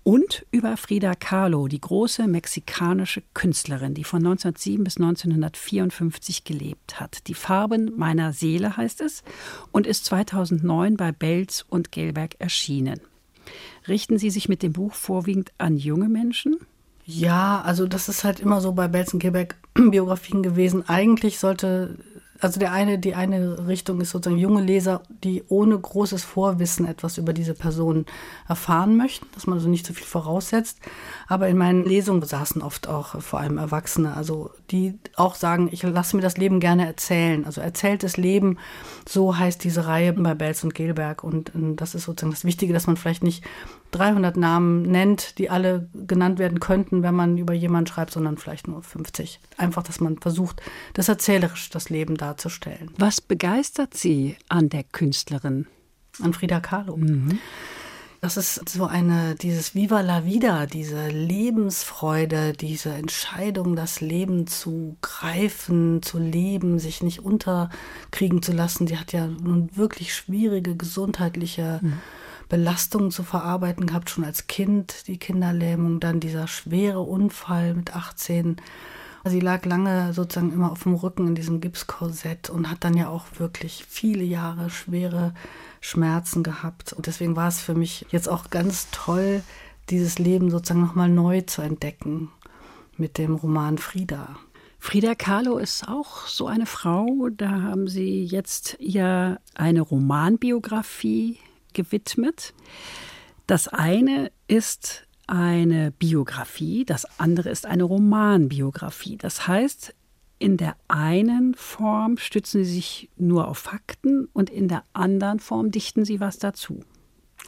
und über Frida Kahlo, die große mexikanische Künstlerin, die von 1907 bis 1954 gelebt hat. Die Farben meiner Seele heißt es und ist 2009 bei Belz und Gelberg erschienen. Richten Sie sich mit dem Buch vorwiegend an junge Menschen? Ja, also das ist halt immer so bei Belzenkebeck Biografien gewesen. Eigentlich sollte also der eine, die eine Richtung ist sozusagen junge Leser, die ohne großes Vorwissen etwas über diese Person erfahren möchten, dass man also nicht so viel voraussetzt. Aber in meinen Lesungen saßen oft auch vor allem Erwachsene, also die auch sagen, ich lasse mir das Leben gerne erzählen. Also erzähltes Leben, so heißt diese Reihe bei Belz und Gelberg. Und ähm, das ist sozusagen das Wichtige, dass man vielleicht nicht 300 Namen nennt, die alle genannt werden könnten, wenn man über jemanden schreibt, sondern vielleicht nur 50. Einfach, dass man versucht, das erzählerisch das Leben darzustellen. Was begeistert Sie an der Künstlerin? An Frida Kahlo. Das ist so eine, dieses Viva la Vida, diese Lebensfreude, diese Entscheidung, das Leben zu greifen, zu leben, sich nicht unterkriegen zu lassen. Die hat ja nun wirklich schwierige gesundheitliche Belastungen zu verarbeiten gehabt, schon als Kind, die Kinderlähmung, dann dieser schwere Unfall mit 18. Sie lag lange sozusagen immer auf dem Rücken in diesem Gipskorsett und hat dann ja auch wirklich viele Jahre schwere Schmerzen gehabt. Und deswegen war es für mich jetzt auch ganz toll, dieses Leben sozusagen nochmal neu zu entdecken mit dem Roman Frieda. Frida Kahlo ist auch so eine Frau. Da haben Sie jetzt ihr eine Romanbiografie gewidmet. Das eine ist eine Biografie, das andere ist eine Romanbiografie. Das heißt, in der einen Form stützen Sie sich nur auf Fakten und in der anderen Form dichten Sie was dazu.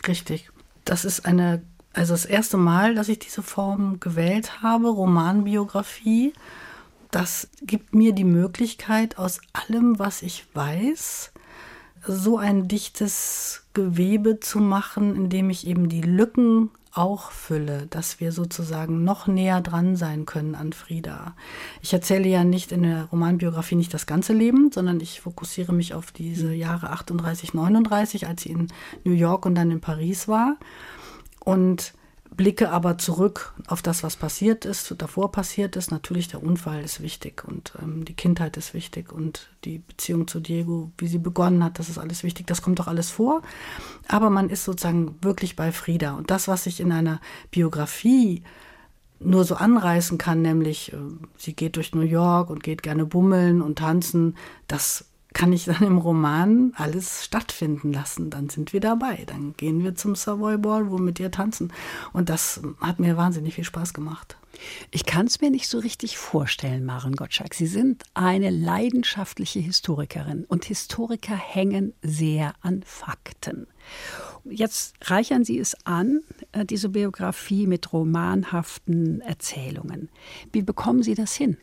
Richtig. Das ist eine, also das erste Mal, dass ich diese Form gewählt habe, Romanbiografie. Das gibt mir die Möglichkeit, aus allem, was ich weiß, so ein dichtes Gewebe zu machen, in dem ich eben die Lücken auch fülle, dass wir sozusagen noch näher dran sein können an Frieda. Ich erzähle ja nicht in der Romanbiografie nicht das ganze Leben, sondern ich fokussiere mich auf diese Jahre 38, 39, als sie in New York und dann in Paris war. Und blicke aber zurück auf das, was passiert ist, davor passiert ist. Natürlich, der Unfall ist wichtig und ähm, die Kindheit ist wichtig und die Beziehung zu Diego, wie sie begonnen hat, das ist alles wichtig. Das kommt doch alles vor. Aber man ist sozusagen wirklich bei Frieda. Und das, was ich in einer Biografie nur so anreißen kann, nämlich äh, sie geht durch New York und geht gerne bummeln und tanzen, das kann ich dann im Roman alles stattfinden lassen. Dann sind wir dabei. Dann gehen wir zum Savoy Ball, wo mit ihr tanzen. Und das hat mir wahnsinnig viel Spaß gemacht. Ich kann es mir nicht so richtig vorstellen, Maren Gottschalk. Sie sind eine leidenschaftliche Historikerin und Historiker hängen sehr an Fakten. Jetzt reichern Sie es an, äh, diese Biografie mit romanhaften Erzählungen. Wie bekommen Sie das hin?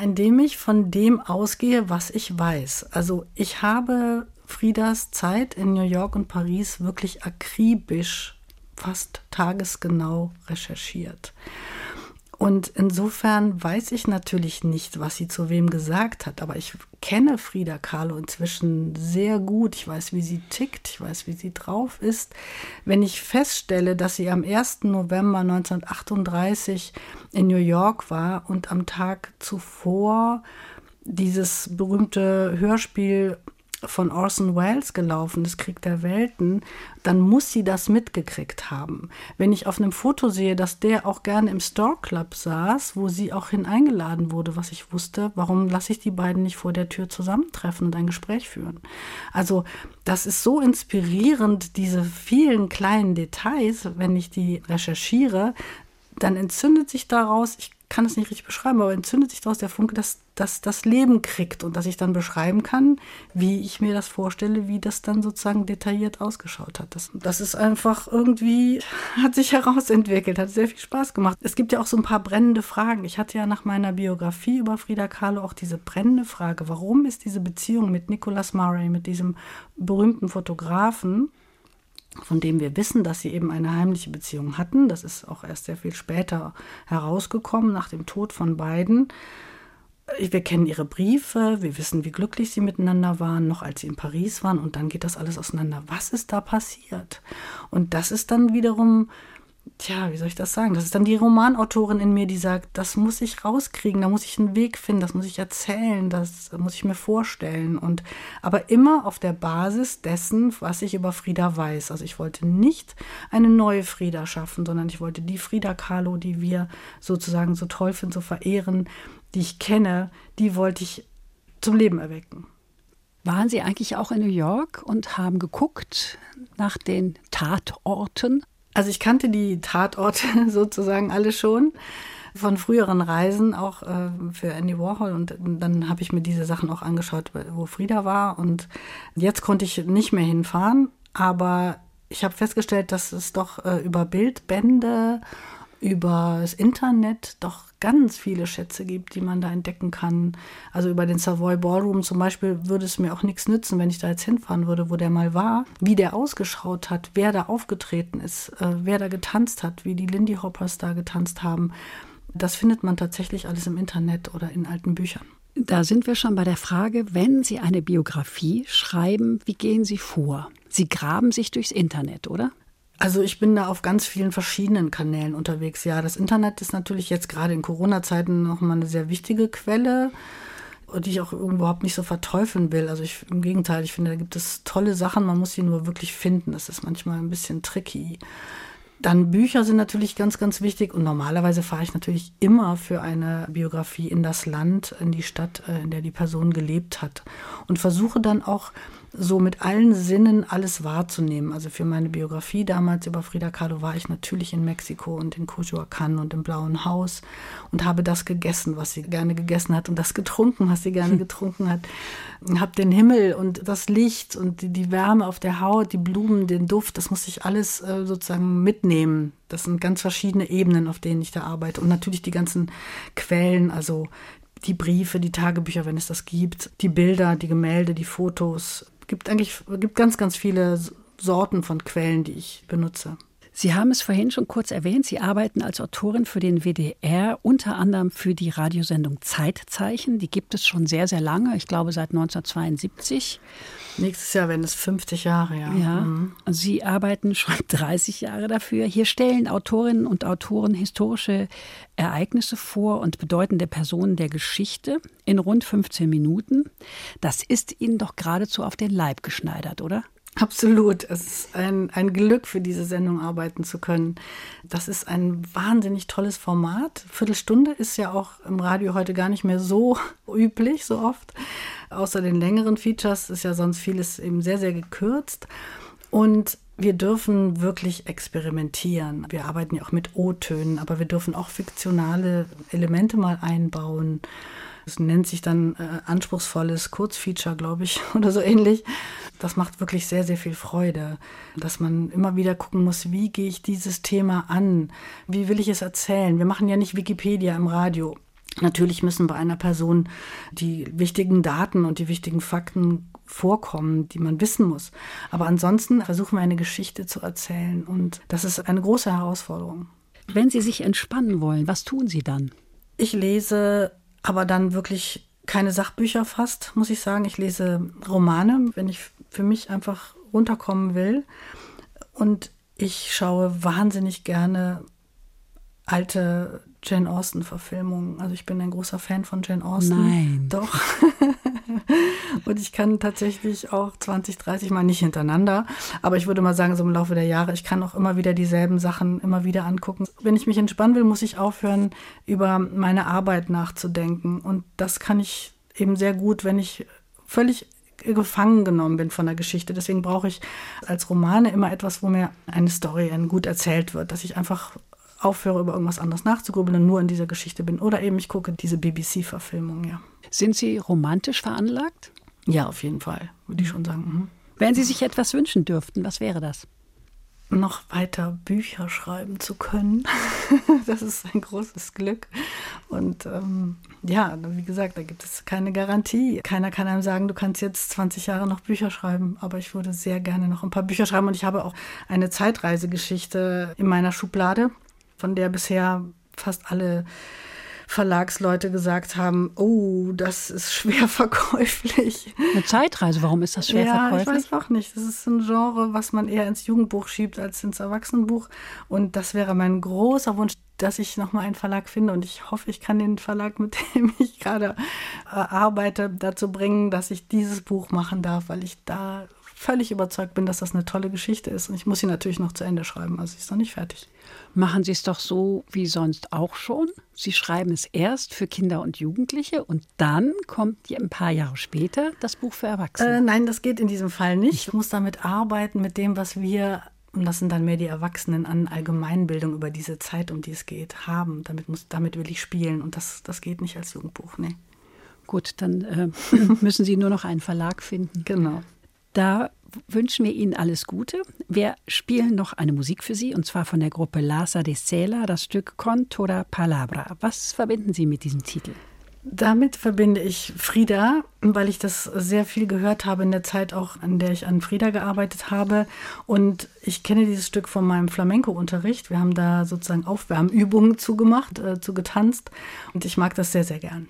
Indem ich von dem ausgehe, was ich weiß. Also ich habe Friedas Zeit in New York und Paris wirklich akribisch, fast tagesgenau recherchiert. Und insofern weiß ich natürlich nicht, was sie zu wem gesagt hat, aber ich kenne Frida Kahlo inzwischen sehr gut. Ich weiß, wie sie tickt, ich weiß, wie sie drauf ist. Wenn ich feststelle, dass sie am 1. November 1938 in New York war und am Tag zuvor dieses berühmte Hörspiel von Orson Welles gelaufen, das Krieg der Welten, dann muss sie das mitgekriegt haben. Wenn ich auf einem Foto sehe, dass der auch gerne im Store Club saß, wo sie auch hin eingeladen wurde, was ich wusste, warum lasse ich die beiden nicht vor der Tür zusammentreffen und ein Gespräch führen? Also das ist so inspirierend, diese vielen kleinen Details, wenn ich die recherchiere, dann entzündet sich daraus, ich kann es nicht richtig beschreiben, aber entzündet sich daraus der Funke, dass, dass das Leben kriegt und dass ich dann beschreiben kann, wie ich mir das vorstelle, wie das dann sozusagen detailliert ausgeschaut hat. Das, das ist einfach irgendwie, hat sich herausentwickelt, hat sehr viel Spaß gemacht. Es gibt ja auch so ein paar brennende Fragen. Ich hatte ja nach meiner Biografie über Frida Kahlo auch diese brennende Frage, warum ist diese Beziehung mit Nicholas Murray, mit diesem berühmten Fotografen, von dem wir wissen, dass sie eben eine heimliche Beziehung hatten. Das ist auch erst sehr viel später herausgekommen, nach dem Tod von beiden. Wir kennen ihre Briefe, wir wissen, wie glücklich sie miteinander waren, noch als sie in Paris waren, und dann geht das alles auseinander. Was ist da passiert? Und das ist dann wiederum tja, wie soll ich das sagen? Das ist dann die Romanautorin in mir, die sagt, das muss ich rauskriegen, da muss ich einen Weg finden, das muss ich erzählen, das muss ich mir vorstellen. Und aber immer auf der Basis dessen, was ich über Frieda weiß. Also ich wollte nicht eine neue Frieda schaffen, sondern ich wollte die Frieda Kahlo, die wir sozusagen so toll finden, so verehren, die ich kenne, die wollte ich zum Leben erwecken. Waren Sie eigentlich auch in New York und haben geguckt nach den Tatorten? Also ich kannte die Tatorte sozusagen alle schon von früheren Reisen, auch äh, für Andy Warhol. Und dann habe ich mir diese Sachen auch angeschaut, wo Frieda war. Und jetzt konnte ich nicht mehr hinfahren, aber ich habe festgestellt, dass es doch äh, über Bildbände über das Internet doch ganz viele Schätze gibt, die man da entdecken kann. Also über den Savoy Ballroom zum Beispiel würde es mir auch nichts nützen, wenn ich da jetzt hinfahren würde, wo der mal war, wie der ausgeschaut hat, wer da aufgetreten ist, äh, wer da getanzt hat, wie die Lindy Hoppers da getanzt haben. Das findet man tatsächlich alles im Internet oder in alten Büchern. Da sind wir schon bei der Frage, wenn Sie eine Biografie schreiben, wie gehen Sie vor? Sie graben sich durchs Internet, oder? Also ich bin da auf ganz vielen verschiedenen Kanälen unterwegs. Ja, das Internet ist natürlich jetzt gerade in Corona-Zeiten nochmal eine sehr wichtige Quelle, die ich auch überhaupt nicht so verteufeln will. Also ich, im Gegenteil, ich finde, da gibt es tolle Sachen, man muss sie nur wirklich finden. Das ist manchmal ein bisschen tricky. Dann Bücher sind natürlich ganz, ganz wichtig und normalerweise fahre ich natürlich immer für eine Biografie in das Land, in die Stadt, äh, in der die Person gelebt hat und versuche dann auch so mit allen Sinnen alles wahrzunehmen. Also für meine Biografie damals über Frida Kahlo war ich natürlich in Mexiko und in Coyoacán und im Blauen Haus und habe das gegessen, was sie gerne gegessen hat und das getrunken, was sie gerne getrunken hat. Habe den Himmel und das Licht und die, die, Wärme auf der Haut, die Blumen, den Duft, das muss ich alles äh, sozusagen mitnehmen. Das sind ganz verschiedene Ebenen, auf denen ich da arbeite und natürlich die ganzen Quellen, also die Briefe, die Tagebücher, wenn es das gibt, die Bilder, die Gemälde, die Fotos, gibt eigentlich gibt ganz, ganz viele Sorten von Quellen, die ich benutze. Sie haben es vorhin schon kurz erwähnt, Sie arbeiten als Autorin für den WDR, unter anderem für die Radiosendung Zeitzeichen. Die gibt es schon sehr, sehr lange, ich glaube seit 1972. Nächstes Jahr werden es 50 Jahre, ja. Ja, mhm. Sie arbeiten schon 30 Jahre dafür. Hier stellen Autorinnen und Autoren historische Ereignisse vor und bedeutende Personen der Geschichte in rund 15 Minuten. Das ist Ihnen doch geradezu auf den Leib geschneidert, oder? Absolut. Es ist ein, ein Glück, für diese Sendung arbeiten zu können. Das ist ein wahnsinnig tolles Format. Viertelstunde ist ja auch im Radio heute gar nicht mehr so üblich, so oft. Außer den längeren Features ist ja sonst vieles eben sehr, sehr gekürzt. Und wir dürfen wirklich experimentieren. Wir arbeiten ja auch mit O-Tönen, aber wir dürfen auch fiktionale Elemente mal einbauen. Das nennt sich dann äh, anspruchsvolles Kurzfeature, glaube ich, oder so ähnlich. Das macht wirklich sehr, sehr viel Freude, dass man immer wieder gucken muss, wie gehe ich dieses Thema an? Wie will ich es erzählen? Wir machen ja nicht Wikipedia im Radio. Natürlich müssen bei einer Person die wichtigen Daten und die wichtigen Fakten vorkommen, die man wissen muss. Aber ansonsten versuchen wir eine Geschichte zu erzählen und das ist eine große Herausforderung. Wenn Sie sich entspannen wollen, was tun Sie dann? Ich lese aber dann wirklich keine Sachbücher fast, muss ich sagen. Ich lese Romane, wenn ich für mich einfach runterkommen will. Und ich schaue wahnsinnig gerne alte Jane Austen-Verfilmungen. Also ich bin ein großer Fan von Jane Austen. Nein. Doch. und ich kann tatsächlich auch 20, 30 Mal nicht hintereinander. Aber ich würde mal sagen, so im Laufe der Jahre, ich kann auch immer wieder dieselben Sachen immer wieder angucken. Wenn ich mich entspannen will, muss ich aufhören, über meine Arbeit nachzudenken. Und das kann ich eben sehr gut, wenn ich völlig gefangen genommen bin von der Geschichte. Deswegen brauche ich als Romane immer etwas, wo mir eine Story gut erzählt wird, dass ich einfach aufhöre, über irgendwas anderes nachzugrübeln und nur in dieser Geschichte bin. Oder eben ich gucke diese BBC-Verfilmung, ja. Sind Sie romantisch veranlagt? Ja, auf jeden Fall, würde ich schon sagen. Mhm. Wenn Sie sich etwas wünschen dürften, was wäre das? noch weiter Bücher schreiben zu können. das ist ein großes Glück. Und ähm, ja, wie gesagt, da gibt es keine Garantie. Keiner kann einem sagen, du kannst jetzt 20 Jahre noch Bücher schreiben. Aber ich würde sehr gerne noch ein paar Bücher schreiben. Und ich habe auch eine Zeitreisegeschichte in meiner Schublade, von der bisher fast alle Verlagsleute gesagt haben, oh, das ist schwer verkäuflich. Eine Zeitreise, warum ist das schwer ja, verkäuflich? ich weiß auch nicht. Das ist ein Genre, was man eher ins Jugendbuch schiebt als ins Erwachsenenbuch. Und das wäre mein großer Wunsch, dass ich nochmal einen Verlag finde. Und ich hoffe, ich kann den Verlag, mit dem ich gerade äh, arbeite, dazu bringen, dass ich dieses Buch machen darf, weil ich da völlig überzeugt bin, dass das eine tolle Geschichte ist. Und ich muss sie natürlich noch zu Ende schreiben. Also sie ist noch nicht fertig. Machen Sie es doch so wie sonst auch schon. Sie schreiben es erst für Kinder und Jugendliche und dann kommt ein paar Jahre später das Buch für Erwachsene. Äh, nein, das geht in diesem Fall nicht. Ich muss damit arbeiten, mit dem, was wir, und das sind dann mehr die Erwachsenen, an Allgemeinbildung über diese Zeit, um die es geht, haben. Damit, muss, damit will ich spielen und das, das geht nicht als Jugendbuch. Nee. Gut, dann äh, müssen Sie nur noch einen Verlag finden. Genau. Da wünschen wir Ihnen alles Gute. Wir spielen noch eine Musik für Sie, und zwar von der Gruppe Lasa de Sela, das Stück Con toda Palabra. Was verbinden Sie mit diesem Titel? Damit verbinde ich Frieda, weil ich das sehr viel gehört habe in der Zeit auch, an der ich an Frieda gearbeitet habe. Und ich kenne dieses Stück von meinem Flamenco-Unterricht. Wir haben da sozusagen Aufwärmübungen zugemacht, äh, zu getanzt. Und ich mag das sehr, sehr gern.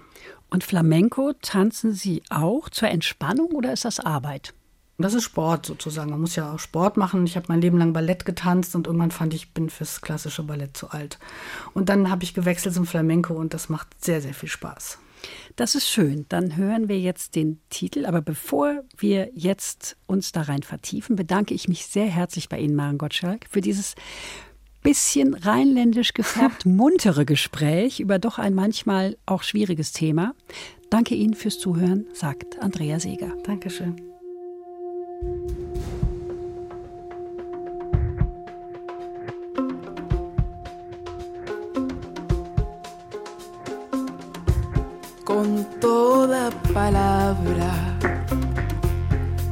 Und Flamenco tanzen Sie auch zur Entspannung oder ist das Arbeit? Das ist Sport sozusagen. Man muss ja auch Sport machen. Ich habe mein Leben lang Ballett getanzt und irgendwann fand ich, ich bin fürs klassische Ballett zu alt. Und dann habe ich gewechselt zum Flamenco und das macht sehr, sehr viel Spaß. Das ist schön. Dann hören wir jetzt den Titel. Aber bevor wir jetzt uns da rein vertiefen, bedanke ich mich sehr herzlich bei Ihnen, Maren Gottschalk, für dieses bisschen rheinländisch gefärbt muntere Gespräch über doch ein manchmal auch schwieriges Thema. Danke Ihnen fürs Zuhören, sagt Andrea Seeger. Dankeschön. Con toda palabra,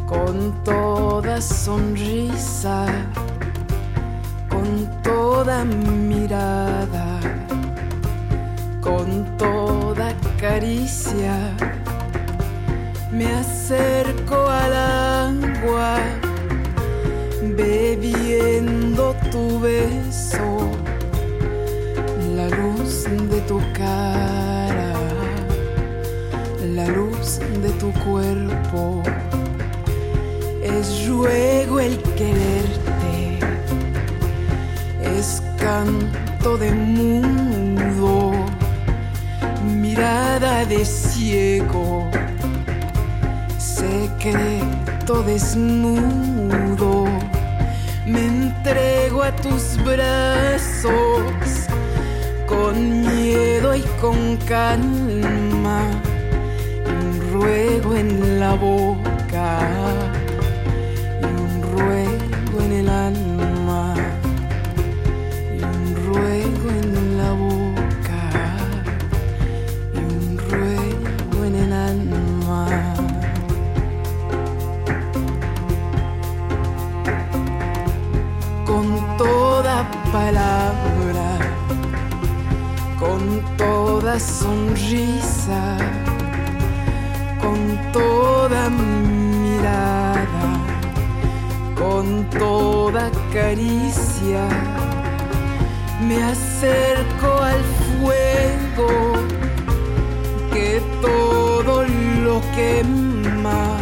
con toda sonrisa, con toda mirada, con toda caricia. Me acerco al bebiendo tu beso, la luz de tu cara la luz de tu cuerpo. Es ruego el quererte, es canto de mundo, mirada de ciego, desnudo. Me entrego a tus brazos con miedo y con calma un ruego en la boca y un ruego en el alma sonrisa con toda mirada, con toda caricia. Me acerco al fuego que todo lo quema,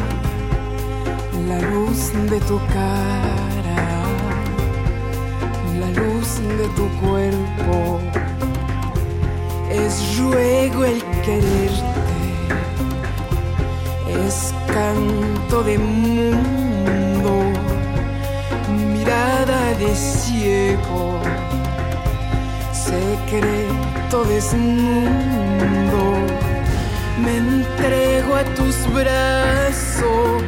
la luz de tu cara, la luz de tu cuerpo. Ruego el quererte es canto de mundo, mirada de ciego, secreto desnudo. Me entrego a tus brazos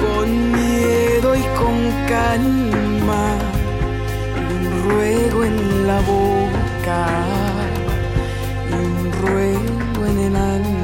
con miedo y con calma. y un ruego en la boca Disneyland